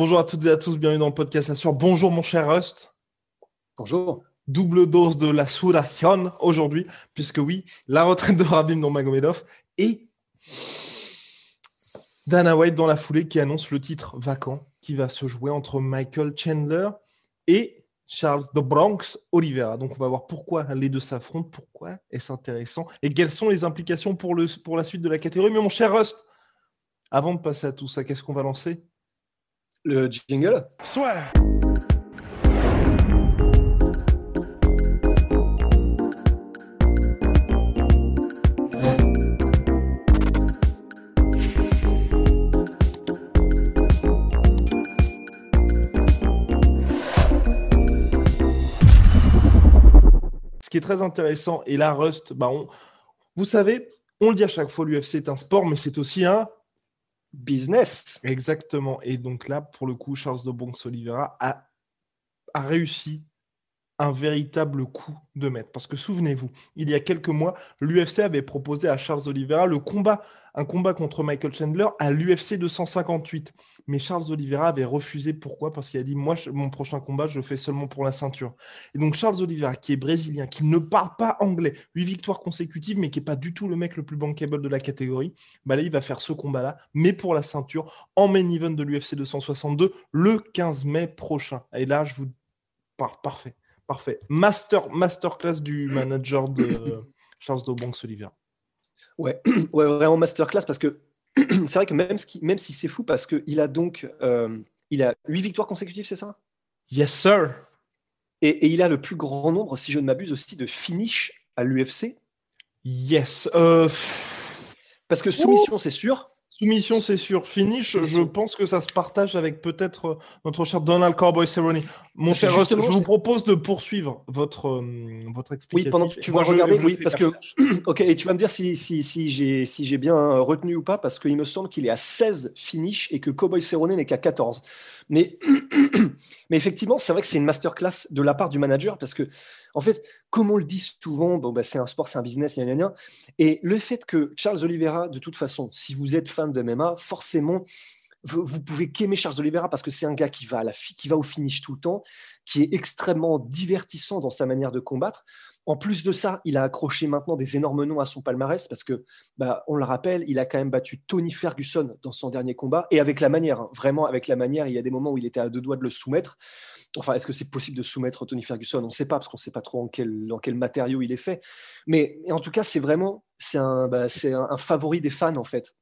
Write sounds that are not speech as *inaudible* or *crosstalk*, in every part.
Bonjour à toutes et à tous, bienvenue dans le podcast Assure. Bonjour mon cher Rust. Bonjour. Double dose de la Sudation aujourd'hui, puisque oui, la retraite de Rabim Magomedov et Dana White dans la foulée qui annonce le titre vacant qui va se jouer entre Michael Chandler et Charles de Bronx Oliveira. Donc on va voir pourquoi les deux s'affrontent, pourquoi est-ce intéressant et quelles sont les implications pour, le, pour la suite de la catégorie. Mais mon cher Rust, avant de passer à tout ça, qu'est-ce qu'on va lancer? Le jingle. Soit. Ce qui est très intéressant, et là, Rust, bah vous savez, on le dit à chaque fois, l'UFC est un sport, mais c'est aussi un business. Exactement. Et donc là, pour le coup, Charles de Bronx Oliveira a, a réussi un véritable coup de maître. Parce que souvenez-vous, il y a quelques mois, l'UFC avait proposé à Charles Oliveira le combat, un combat contre Michael Chandler à l'UFC 258. Mais Charles Oliveira avait refusé. Pourquoi? Parce qu'il a dit Moi, mon prochain combat, je le fais seulement pour la ceinture. Et donc, Charles Oliveira, qui est brésilien, qui ne parle pas anglais, huit victoires consécutives, mais qui n'est pas du tout le mec le plus bankable de la catégorie, bah il va faire ce combat-là, mais pour la ceinture, en main event de l'UFC 262, le 15 mai prochain. Et là, je vous. Parfait. Parfait. Master, masterclass du manager de Charles Dobonx Olivier. Ouais, *clears throat* ouais, vraiment masterclass parce que *clears throat* c'est vrai que même, même si c'est fou parce qu'il a donc euh, il a 8 victoires consécutives, c'est ça? Yes, sir. Et, et, il a le plus grand nombre, si je ne m'abuse, aussi de finish à l'UFC. Yes. Euh... Parce que soumission, c'est sûr. Soumission, c'est sûr. Finish, je pense que ça se partage avec peut-être euh, notre cher Donald Cowboy Cerrone. Mon cher Rust, je vous propose de poursuivre votre, euh, votre explication. Oui, pendant que tu vas regarder, oui, parce que. *clears throat* ok, et tu vas me dire si, si, si j'ai si bien euh, retenu ou pas, parce qu'il me semble qu'il est à 16 finish et que Cowboy Cerrone n'est qu'à 14. Mais, *clears throat* mais effectivement, c'est vrai que c'est une masterclass de la part du manager parce que, en fait, comme on le dit souvent, bon, bah, c'est un sport, c'est un business, et le fait que Charles Oliveira, de toute façon, si vous êtes fan de MMA, forcément, vous, pouvez qu'aimer Charles Oliveira parce que c'est un gars qui va, qui va au finish tout le temps, qui est extrêmement divertissant dans sa manière de combattre. En plus de ça, il a accroché maintenant des énormes noms à son palmarès parce que, bah, on le rappelle, il a quand même battu Tony Ferguson dans son dernier combat et avec la manière, hein, vraiment avec la manière, il y a des moments où il était à deux doigts de le soumettre. Enfin, est-ce que c'est possible de soumettre Tony Ferguson? On ne sait pas parce qu'on ne sait pas trop en quel, matériau il est fait. Mais en tout cas, c'est vraiment c'est un, bah, favori des fans en fait.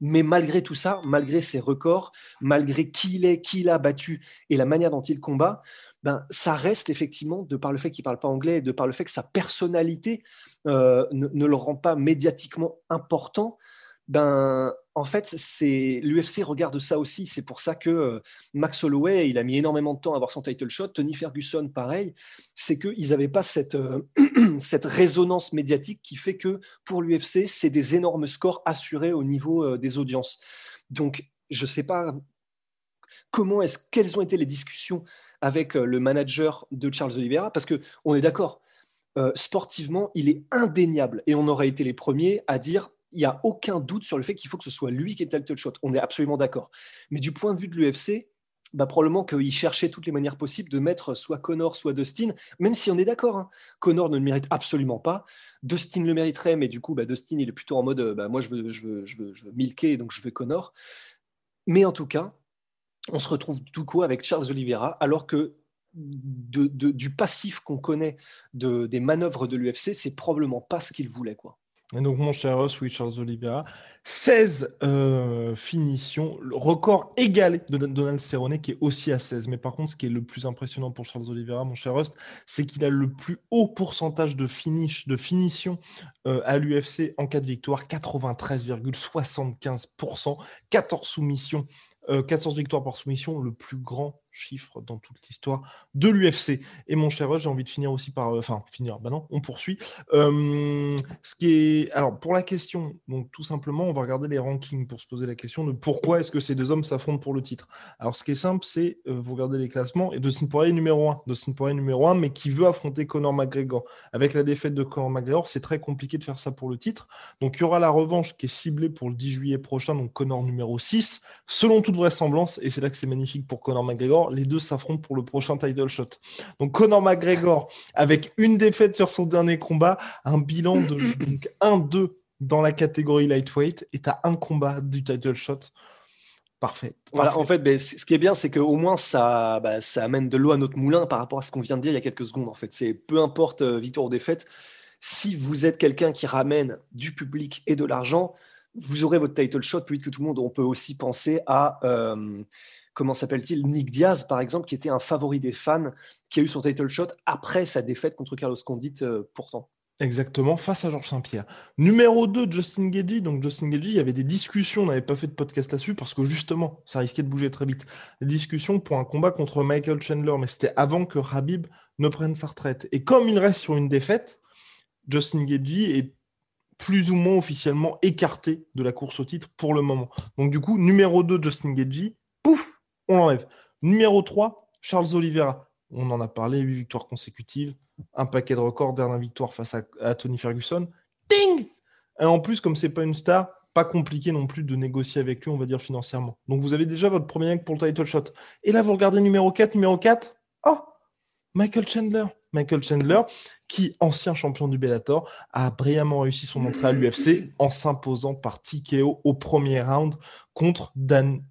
Mais malgré tout ça, malgré ses records, malgré qui il est, qui il a battu et la manière dont il combat, ben, ça reste effectivement, de par le fait qu'il ne parle pas anglais, de par le fait que sa personnalité euh, ne, ne, le rend pas médiatiquement important, ben, en fait, c'est l'UFC regarde ça aussi. C'est pour ça que euh, Max Holloway, il a mis énormément de temps à avoir son title shot. Tony Ferguson, pareil. C'est qu'ils n'avaient pas cette, euh, *clears throat* cette résonance médiatique qui fait que pour l'UFC, c'est des énormes scores assurés au niveau euh, des audiences. Donc, je ne sais pas comment est-ce quelles ont été les discussions avec le manager de Charles Oliveira, parce que on est d'accord. Sportivement, il est indéniable et on aurait été les premiers à dire il n'y a aucun doute sur le fait qu'il faut que ce soit lui qui ait le title shot. On est absolument d'accord. Mais du point de vue de l'UFC, bah, probablement qu'il cherchait toutes les manières possibles de mettre soit Connor, soit Dustin, même si on est d'accord. Hein. Connor ne le mérite absolument pas. Dustin le mériterait, mais du coup, bah, Dustin, il est plutôt en mode bah, moi, je veux, je, veux, je, veux, je veux milker, donc je veux Connor. Mais en tout cas, on se retrouve tout coup avec Charles Oliveira, alors que du passif qu'on connaît de, des manœuvres de l'UFC, c'est probablement pas ce qu'il voulait. Quoi. Et donc, mon cher Ross, oui, Charles Oliveira, 16 euh, finitions, record égalé de Donald Cerrone qui est aussi à 16. Mais par contre, ce qui est le plus impressionnant pour Charles Oliveira, mon cher Rust, c'est qu'il a le plus haut pourcentage de finish, de euh, à l'UFC en cas de victoire, 93,75%, 14 soumissions, 14 euh, victoires par soumission, le plus grand chiffre dans toute l'histoire de l'UFC. Et mon cher j'ai envie de finir aussi par. Euh, enfin, finir, bah non, on poursuit. Euh, ce qui est. Alors, pour la question, donc tout simplement, on va regarder les rankings pour se poser la question de pourquoi est-ce que ces deux hommes s'affrontent pour le titre. Alors, ce qui est simple, c'est euh, vous regardez les classements et Dustin Poirier numéro 1. Dustin Poirier numéro 1, mais qui veut affronter Conor McGregor. Avec la défaite de Conor McGregor, c'est très compliqué de faire ça pour le titre. Donc, il y aura la revanche qui est ciblée pour le 10 juillet prochain, donc Conor numéro 6, selon toute vraisemblance, et c'est là que c'est magnifique pour Conor McGregor les deux s'affrontent pour le prochain title shot. Donc Conor McGregor, avec une défaite sur son dernier combat, un bilan de 1-2 dans la catégorie lightweight, et à un combat du title shot. Parfait. Voilà, en fait, ben, ce qui est bien, c'est qu'au moins ça, bah, ça amène de l'eau à notre moulin par rapport à ce qu'on vient de dire il y a quelques secondes. En fait, c'est peu importe euh, victoire ou défaite, si vous êtes quelqu'un qui ramène du public et de l'argent, vous aurez votre title shot plus vite que tout le monde. On peut aussi penser à euh, comment s'appelle-t-il Nick Diaz, par exemple, qui était un favori des fans, qui a eu son title shot après sa défaite contre Carlos Condit, euh, pourtant. Exactement, face à Georges Saint-Pierre. Numéro 2, Justin Gagey. Donc, Justin Gagey, il y avait des discussions, on n'avait pas fait de podcast là-dessus parce que justement, ça risquait de bouger très vite. Des discussions pour un combat contre Michael Chandler, mais c'était avant que Habib ne prenne sa retraite. Et comme il reste sur une défaite, Justin Gagey est plus ou moins officiellement écarté de la course au titre pour le moment. Donc, du coup, numéro 2, Justin Gagey, pouf, on l'enlève. Numéro 3, Charles Oliveira. On en a parlé, 8 victoires consécutives, un paquet de records, dernière victoire face à, Tony Ferguson. Ding Et en plus, comme c'est pas une star, pas compliqué non plus de négocier avec lui, on va dire financièrement. Donc vous avez déjà votre premier acte pour le title shot. Et là, vous regardez numéro 4, numéro 4. Oh Michael Chandler. Michael Chandler, qui, ancien champion du Bellator, a brillamment réussi son entrée à l'UFC en s'imposant par TKO au premier round contre Dan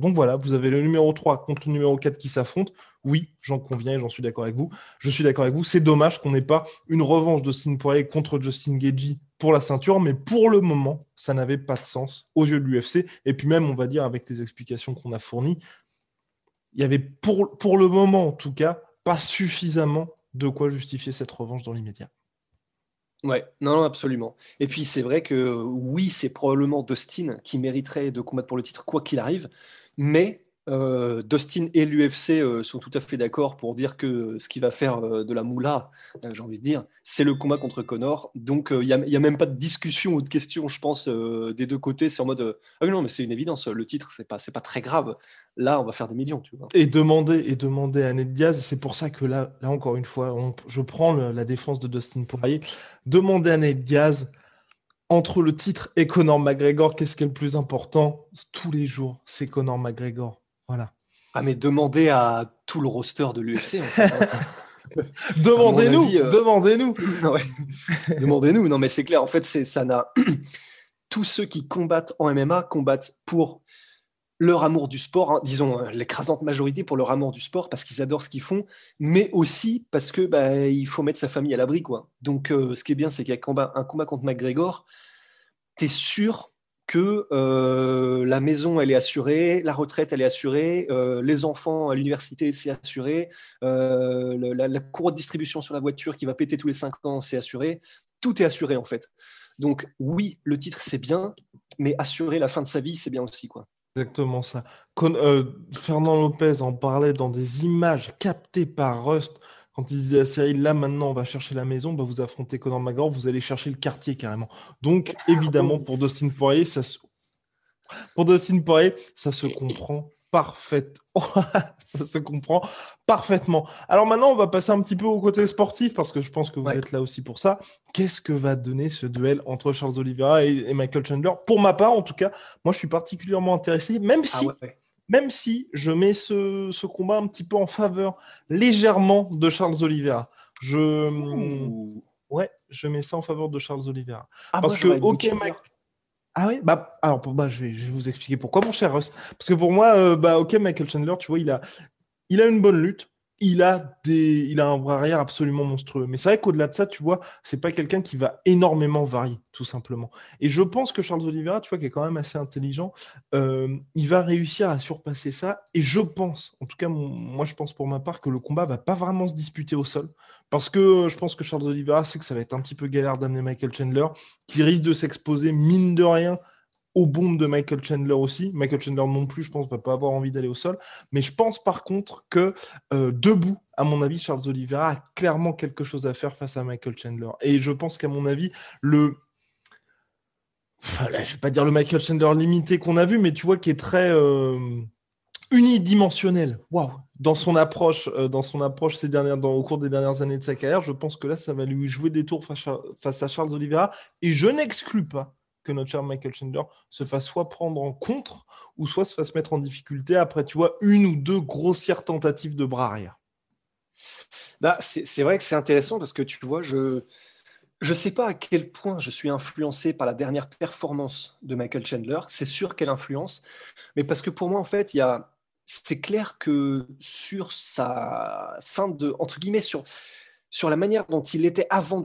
donc voilà, vous avez le numéro 3 contre le numéro 4 qui s'affrontent. Oui, j'en conviens et j'en suis d'accord avec vous. Je suis d'accord avec vous. C'est dommage qu'on n'ait pas une revanche de Sin Poirier contre Justin Gagey pour la ceinture, mais pour le moment, ça n'avait pas de sens aux yeux de l'UFC. Et puis même, on va dire, avec les explications qu'on a fournies, il y avait pour, pour le moment, en tout cas, pas suffisamment de quoi justifier cette revanche dans l'immédiat. Ouais, non, non, absolument. Et puis c'est vrai que oui, c'est probablement Dustin qui mériterait de combattre pour le titre quoi qu'il arrive, mais euh, Dustin et l'UFC euh, sont tout à fait d'accord pour dire que ce qui va faire euh, de la moula, j'ai envie de dire, c'est le combat contre Connor. Donc il n'y a, même pas de discussion ou de question, je pense, des deux côtés. C'est en mode ah oui non, mais c'est une évidence. Le titre, c'est pas pas très grave. Là, on va faire des millions. Et demander et demander à Ned Diaz, c'est pour ça que là, là encore une fois, je prends la défense de Dustin Poirier. Demander à Ned Diaz entre le titre et Conor McGregor, qu'est-ce qui est le plus important? Tous les jours, c'est Conor McGregor. Voilà. Ah, mais demandez à tout le roster de l'UFC. *laughs* demandez-nous, euh, demandez-nous. *laughs* demandez-nous. Non, mais c'est clair. En fait, c'est ça n'a. *clears throat* Tous ceux qui combattent en MMA combattent pour leur amour du sport, hein. disons euh, l'écrasante majorité pour leur amour du sport parce qu'ils adorent ce qu'ils font, mais aussi parce que bah, il faut mettre sa famille à l'abri quoi. Donc euh, ce qui est bien, c'est qu'un combat, un combat contre McGregor, tu es sûr que euh, la maison, elle est assurée, la retraite, elle est assurée, euh, les enfants à l'université, c'est assuré, euh, la, cour de distribution sur la voiture qui va péter tous les cinq ans, c'est assuré. Tout est assuré, en fait. Donc, oui, le titre, c'est bien, mais assurer la fin de sa vie, c'est bien aussi, quoi. Exactement ça. Fernand Lopez en parlait dans des images captées par Rust quand il disait à Cyril, là maintenant on va chercher la maison, bah, vous affrontez Conor McGregor, vous allez chercher le quartier carrément. Donc évidemment pour Dustin Poirier, ça se... pour Dustin Poirier, ça se comprend parfaitement. *laughs* ça se comprend parfaitement. Alors maintenant, on va passer un petit peu au côté sportif parce que je pense que vous êtes là aussi pour ça. Qu'est-ce que va donner ce duel entre Charles Oliveira et, Michael Chandler? Pour ma part, en tout cas, moi je suis particulièrement intéressé, même ah si même si je mets ce, combat un petit peu en faveur légèrement de Charles Oliveira. Je, ouais, je mets ça en faveur de Charles Oliveira. Ah, Parce que, ok, mec. Ah oui, bah, alors bah, je, vais, je vais vous expliquer pourquoi, mon cher Rust. Parce que pour moi, euh, bah, ok, Michael Chandler, tu vois, il a, il a une bonne lutte. Il a, des, il a un bras arrière absolument monstrueux. Mais c'est vrai qu'au-delà de ça, tu vois, c'est pas quelqu'un qui va énormément varier, tout simplement. Et je pense que Charles Oliveira, tu vois, qui est quand même assez intelligent, euh, il va réussir à surpasser ça. Et je pense, en tout cas, moi, je pense pour ma part que le combat va pas vraiment se disputer au sol. Parce que je pense que Charles Oliveira sait que ça va être un petit peu galère d'amener Michael Chandler, qui risque de s'exposer, mine de rien, bombes de Michael Chandler aussi. Michael Chandler non plus, je pense, va pas avoir envie d'aller au sol. Mais je pense par contre que euh, debout, à mon avis, Charles Oliveira a clairement quelque chose à faire face à Michael Chandler. Et je pense qu'à mon avis, le voilà, je vais pas dire le Michael Chandler limité qu'on a vu, mais tu vois qui est très euh, unidimensionnel. Waouh, dans son approche, euh, dans son approche ces dernières, au cours des dernières années de sa carrière, je pense que là, ça va lui jouer des tours face à, face à Charles Oliveira. Et je n'exclus pas que notre cher Michael Chandler se fasse soit prendre en contre ou soit se fasse mettre en difficulté après, tu vois, une ou deux grossières tentatives de bras arrière. Bah, c'est vrai que c'est intéressant parce que tu vois, je je sais pas à quel point je suis influencé par la dernière performance de Michael Chandler. C'est sûr qu'elle influence, mais parce que pour moi, en fait, il y a c'est clair que sur sa fin de entre guillemets sur sur la manière dont il était avant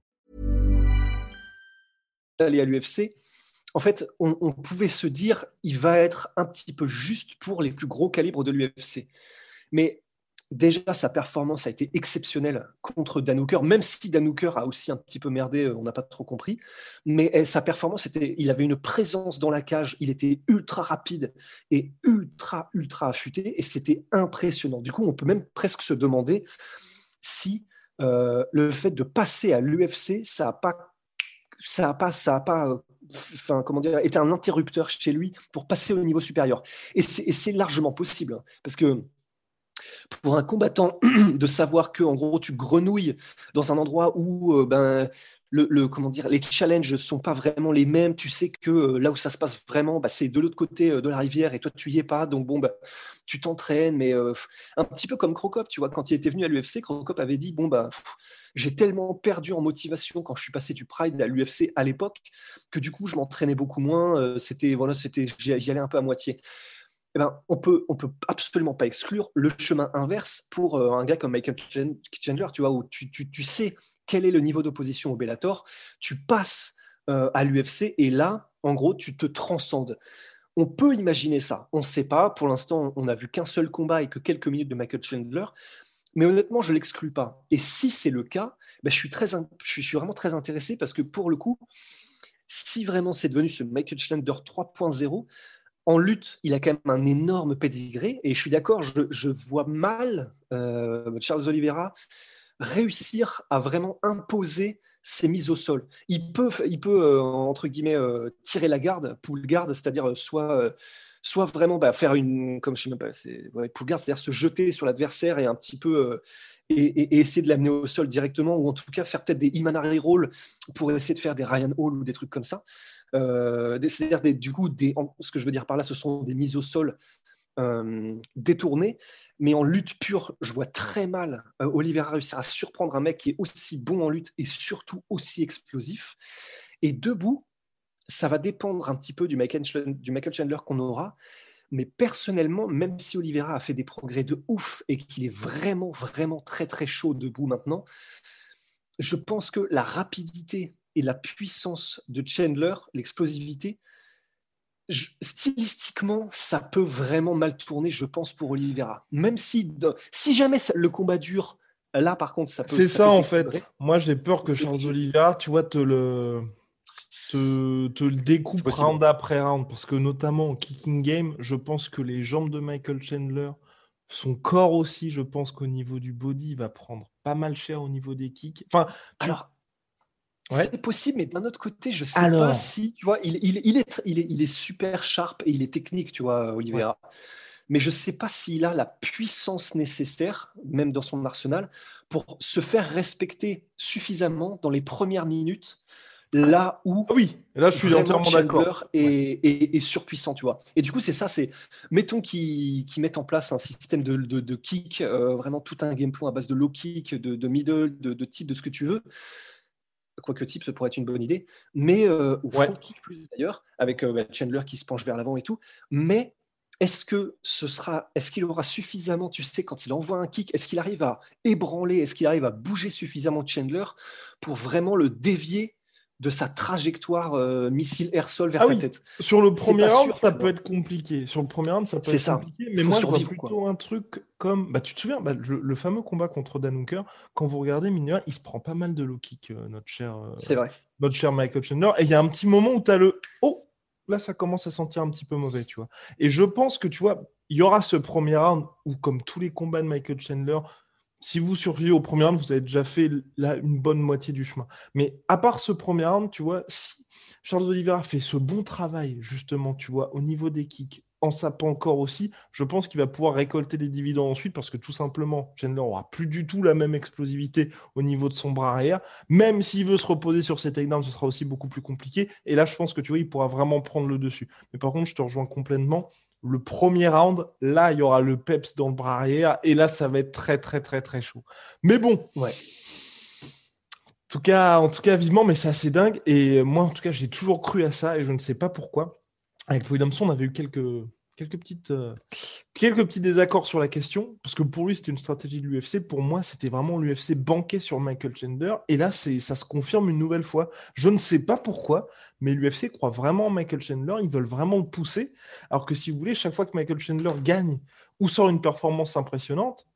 Aller à l'UFC, en fait, on, on, pouvait se dire il va être un petit peu juste pour les plus gros calibres de l'UFC. Mais déjà, sa performance a été exceptionnelle contre Dan Hooker, même si Dan Hooker a aussi un petit peu merdé, euh, on n'a pas trop compris. Mais eh, sa performance, était, il avait une présence dans la cage, il était ultra rapide et ultra, ultra affûté, et c'était impressionnant. Du coup, on peut même presque se demander si euh, le fait de passer à l'UFC, ça n'a pas ça a pas, ça a pas euh, enfin, comment dire, été un interrupteur chez lui pour passer au niveau supérieur. Et c'est largement possible, hein, parce que pour un combattant *clears throat* de savoir que en gros tu grenouilles dans un endroit où euh, ben les challenges sont pas vraiment les mêmes. Tu sais que euh, là où ça se passe vraiment bah, c'est de l'autre côté euh, de la rivière et toi tu y es pas. Donc bon bah, tu t'entraînes mais un petit peu comme Crocop tu vois. Quand il était venu à l'UFC Crocop avait dit bon bah j'ai tellement perdu en motivation quand je suis passé du Pride à l'UFC à l'époque que du coup je m'entraînais beaucoup moins c'était voilà c'était j'y allais un peu à moitié eh ben, on peut, peut absolument pas exclure le chemin inverse pour euh, un gars comme Michael Chandler, tu vois, où tu, sais quel est le niveau d'opposition au Bellator, tu passes euh, à l'UFC et là, en gros, tu te transcendes. On peut imaginer ça. On ne sait pas. Pour l'instant, on n'a vu qu'un seul combat et que quelques minutes de Michael Chandler. Mais honnêtement, je l'exclus pas. Et si c'est le cas, ben, je, suis je suis vraiment très intéressé parce que pour le coup, si vraiment c'est devenu ce Michael Chandler 3.0, en lutte, il a quand même un énorme pédigré. Et je suis d'accord, je, vois mal euh, Charles Oliveira réussir à vraiment imposer ses mises au sol. Il peut, il peut euh, entre guillemets, euh, tirer la garde, pull garde, c'est-à-dire soit, soit vraiment bah, faire une, comme je sais même pas, pull garde, c'est-à-dire se jeter sur l'adversaire et un petit peu et, essayer de l'amener au sol directement, ou en tout cas faire peut-être des Imanari Roll pour essayer de faire des Ryan Hall ou des trucs comme ça. Euh, c'est-à-dire du coup, des, ce que je veux dire par là, ce sont des mises au sol euh, détournées, mais en lutte pure, je vois très mal euh, Oliver réussir à surprendre un mec qui est aussi bon en lutte et surtout aussi explosif. Et debout, ça va dépendre un petit peu du Michael, du Michael Chandler qu'on aura. Mais personnellement, même si Oliveira a fait des progrès de ouf et qu'il est vraiment, vraiment très, très chaud debout maintenant, je pense que la rapidité et la puissance de Chandler, l'explosivité, stylistiquement, ça peut vraiment mal tourner, je pense, pour Oliveira. Même si, si jamais le combat dure, là, par contre, ça peut. C'est ça, en fait. Moi, j'ai peur que Charles Oliveira, tu vois, te le te, le découpe round après round. Parce que notamment en kicking game, je pense que les jambes de Michael Chandler, son corps aussi, je pense qu'au niveau du body, il va prendre pas mal cher au niveau des kicks. Enfin, alors. C'est possible, mais d'un autre côté, je sais pas si, tu vois, il, il, est, il, est, il est super sharp et il est technique, tu vois, Oliveira. mais je ne sais pas s'il a la puissance nécessaire, même dans son arsenal, pour se faire respecter suffisamment dans les premières minutes là où ah oui là je suis entièrement d'accord. Est, surpuissant tu vois. Et du coup c'est ça c'est mettons qu'ils mettent en place un système de, de, kick euh, vraiment tout un game plan à base de low kick de, middle de, type de ce que tu veux quoique type ce pourrait être une bonne idée mais euh, ou front kick plus d'ailleurs avec euh, bah, Chandler qui se penche vers l'avant et tout. Mais est-ce que ce sera, est-ce qu'il aura suffisamment, tu sais, quand il envoie un kick, est-ce qu'il arrive à ébranler, est-ce qu'il arrive à bouger suffisamment Chandler pour vraiment le dévier de sa trajectoire euh, missile air-sol vers ah ta tête. Sur le premier round, ça peut être compliqué. Sur le premier round, ça peut être ça. compliqué. Mais moi, je vois plutôt un truc comme. Bah, tu te souviens, bah, le, fameux combat contre Dan Hooker, quand vous regardez Mignon, il se prend pas mal de low kick, euh, notre cher. Euh, C'est vrai. Notre cher Michael Chandler. Et il y a un petit moment où tu as le. Oh Là, ça commence à sentir un petit peu mauvais, tu vois. Et je pense que, tu vois, il y aura ce premier round où, comme tous les combats de Michael Chandler, si vous survivez au premier round, vous avez déjà fait là une bonne moitié du chemin. Mais à part ce premier round, tu vois, si Charles Oliveira fait ce bon travail, justement, tu vois, au niveau des kicks, en sapant encore aussi, je pense qu'il va pouvoir récolter des dividendes ensuite parce que tout simplement, Chandler aura plus du tout la même explosivité au niveau de son bras arrière. Même s'il veut se reposer sur ses takedowns, ce sera aussi beaucoup plus compliqué. Et là, je pense que tu vois, il pourra vraiment prendre le dessus. Mais par contre, je te rejoins complètement le premier round, là, il y aura le peps dans le bras arrière, et là, ça va être très, très, très, très chaud. Mais bon, ouais. En tout cas, en tout cas, vivement, mais c'est assez dingue. Et moi, en tout cas, j'ai toujours cru à ça, et je ne sais pas pourquoi. Avec Williamson, on avait eu quelques, quelques, petites, euh, quelques petits désaccords sur la question, parce que pour lui, c'était une stratégie de l'UFC. Pour moi, c'était vraiment l'UFC banqué sur Michael Chandler. Et là, ça se confirme une nouvelle fois. Je ne sais pas pourquoi, mais l'UFC croit vraiment en Michael Chandler. Ils veulent vraiment le pousser. Alors que si vous voulez, chaque fois que Michael Chandler gagne ou sort une performance impressionnante,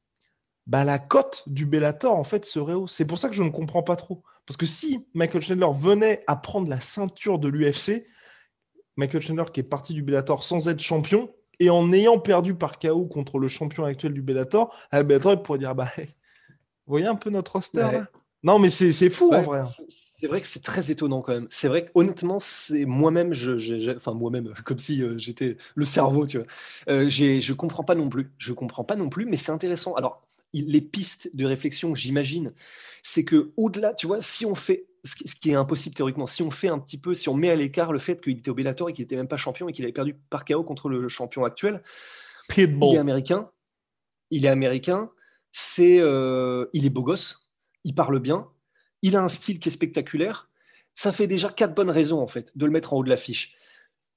bah, la cote du Bellator, en fait, serait hausse. C'est pour ça que je ne comprends pas trop. Parce que si Michael Chandler venait à prendre la ceinture de l'UFC, Michael Chandler qui est parti du Bellator sans être champion et en ayant perdu par KO contre le champion actuel du Bellator, le Bellator il pourrait dire bah, *laughs* vous voyez un peu notre roster là? Non, mais c'est fou en vrai. C'est vrai que c'est très étonnant quand même. C'est vrai que honnêtement, c'est moi-même, je, enfin moi-même, *laughs* comme si euh, j'étais le cerveau, tu vois. Euh, je comprends pas non plus. Je comprends pas non plus, mais c'est intéressant. Alors, les pistes de réflexion, j'imagine, c'est que au-delà, tu vois, si on fait ce qui est impossible théoriquement. Si on fait un petit peu, si on met à l'écart le fait qu'il était au Bellator et qu'il n'était même pas champion et qu'il avait perdu par KO contre le champion actuel, il est américain. Il est américain. C'est, euh, il est beau gosse. Il parle bien. Il a un style qui est spectaculaire. Ça fait déjà quatre bonnes raisons en fait de le mettre en haut de l'affiche.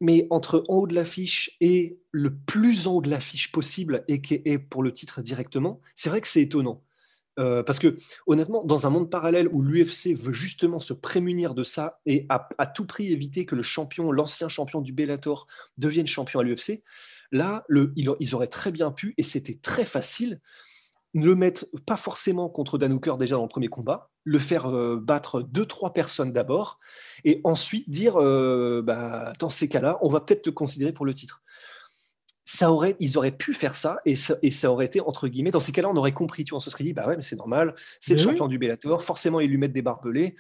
Mais entre en haut de l'affiche et le plus en haut de l'affiche possible et qui est pour le titre directement, c'est vrai que c'est étonnant. Euh, parce que honnêtement, dans un monde parallèle où l'UFC veut justement se prémunir de ça et à, tout prix éviter que le champion, l'ancien champion du Bellator, devienne champion à l'UFC, là, ils, auraient très bien pu, et c'était très facile, ne le mettre pas forcément contre Dan Hooker déjà dans le premier combat, le faire euh, battre deux, trois personnes d'abord, et ensuite dire, euh, bah, dans ces cas-là, on va peut-être te considérer pour le titre ça aurait, ils auraient pu faire ça et, ça et ça aurait été entre guillemets. Dans ces cas-là, on aurait compris. Tu vois, on se serait dit, bah ouais, mais c'est normal, c'est le champion du Bellator, forcément ils lui mettent des barbelés.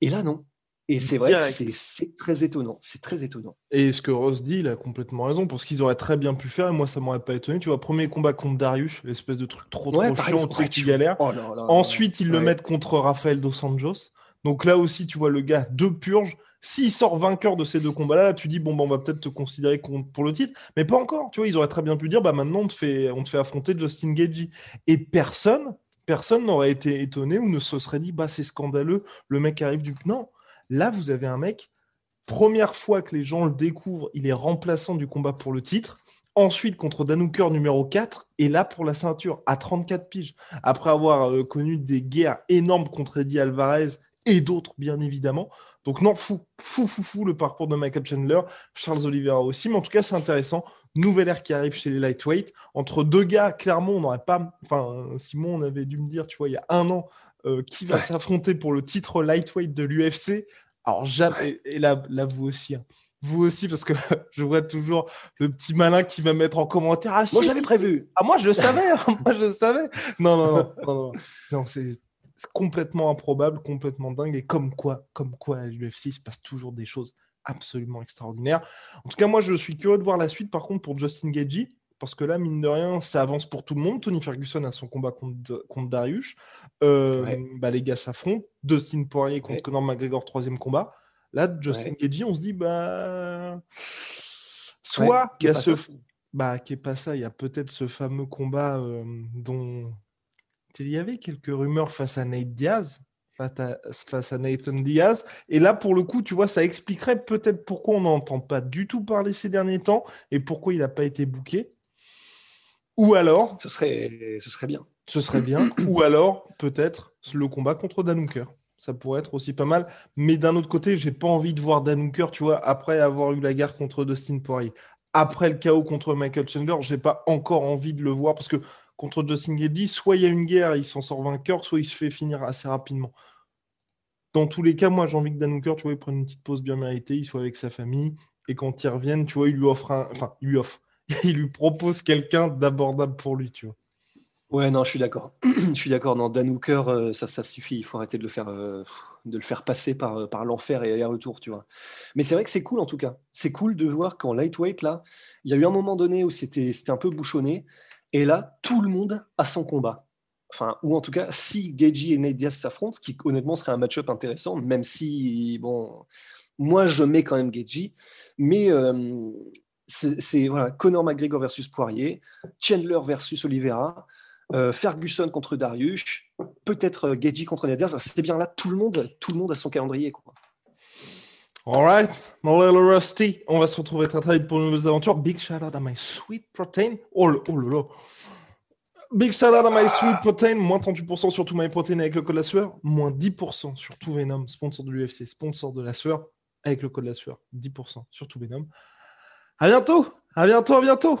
Et là, non. Et c'est vrai que c'est très étonnant. C'est très étonnant. Et ce que Ross dit, il a complètement raison. Pour ce qu'ils auraient très bien pu faire, et moi, ça m'aurait pas étonné. Tu vois, premier combat contre Darius, l'espèce de truc trop, trop chiant, tu sais galères. Oh Ensuite, ils le mettent contre Rafael Dos Anjos. Donc là aussi, tu vois le gars, deux purges. S'il sort vainqueur de ces deux combats-là, tu dis, bon, bah, on va peut-être te considérer pour le titre. Mais pas encore. Tu vois, ils auraient très bien pu dire, bah, maintenant, on te fait, on te fait affronter Justin Gagey. Et personne, personne n'aurait été étonné ou ne se serait dit, bah, c'est scandaleux, le mec arrive du. Non. Là, vous avez un mec, première fois que les gens le découvrent, il est remplaçant du combat pour le titre. Ensuite, contre Danouker numéro 4, et là pour la ceinture, à 34 piges. Après avoir euh, connu des guerres énormes contre Eddie Alvarez et d'autres, bien évidemment. Donc, non, fou, fou, fou, fou le parcours de Michael Chandler, Charles Oliveira aussi. Mais en tout cas, c'est intéressant. Nouvelle ère qui arrive chez les lightweight. Entre deux gars, clairement, on n'aurait pas. Enfin, Simon, on avait dû me dire, tu vois, il y a un an, euh, qui va s'affronter pour le titre lightweight de l'UFC. Alors, jamais. Et là, là vous aussi. Hein. Vous aussi, parce que *laughs* je vois toujours le petit malin qui va mettre en commentaire. Ah, moi, j'avais prévu. Ah, moi, je savais. Hein. *laughs* moi, je savais. Non, non, non. non, non. non c'est complètement improbable, complètement dingue. Et comme quoi, comme quoi à l'UFC, il se passe toujours des choses absolument extraordinaires. En tout cas, moi, je suis curieux de voir la suite, par contre, pour Justin Gagey. parce que là, mine de rien, ça avance pour tout le monde. Tony Ferguson a son combat contre, contre Darius. Euh, bah, les gars s'affrontent. Dustin Poirier contre Conor McGregor, troisième combat. Là, Justin ouais. on se dit, bah. Soit il y a ce. Bah, qui est pas ça, il y a peut-être ce fameux combat euh, dont. Il y avait quelques rumeurs face à Nate Diaz face à, Nathan Diaz. Et là, pour le coup, tu vois, ça expliquerait peut-être pourquoi on n'entend pas du tout parler ces derniers temps et pourquoi il n'a pas été booké. Ou alors. Ce serait, ce serait bien. Ce serait bien. Ou alors, peut-être, le combat contre Danouker. Ça pourrait être aussi pas mal. Mais d'un autre côté, j'ai pas envie de voir Danouker, tu vois, après avoir eu la guerre contre Dustin Poirier. Après le chaos contre Michael Chandler, j'ai pas encore envie de le voir parce que contre Justin Gaethje, soit il y a une guerre il s'en sort vainqueur, soit il se fait finir assez rapidement. Dans tous les cas, moi, j'ai envie que Dan tu vois, il prenne une petite pause bien méritée, il soit avec sa famille, et quand il revienne, tu vois, il lui offre un... Enfin, il lui offre. *laughs* il lui propose quelqu'un d'abordable pour lui, tu vois. Ouais, non, je suis d'accord. *clears throat* je suis d'accord. Non, Dan Hooker, euh, ça, ça suffit. Il faut arrêter de le faire, euh, de le faire passer par, euh, par l'enfer et aller-retour, tu vois. Mais c'est vrai que c'est cool en tout cas. C'est cool de voir qu'en lightweight, là, il y a eu un moment donné où c'était un peu bouchonné. Et là, tout le monde a son combat. Enfin, ou en tout cas, si Geji et Nate s'affrontent, ce qui honnêtement serait un match-up intéressant, même si, bon, moi je mets quand même Geji, mais euh, c'est voilà, Conor McGregor versus Poirier, Chandler versus Oliveira, euh, Ferguson contre Darius, peut-être euh, contre Nate Diaz. C'est bien là, tout le monde, tout a son calendrier. Alright, my little Rusty. On va se retrouver très très vite pour une nouvelle aventure. Big shout out à my sweet protein. Oh, oh là. Big shout out à my sweet protein. Moins 38% sur tout my protein avec le code la sueur. Moins 10% sur tout Venom, sponsor de l'UFC, sponsor de la sueur avec le code la sueur. 10% sur tout Venom. À bientôt. À bientôt. À bientôt.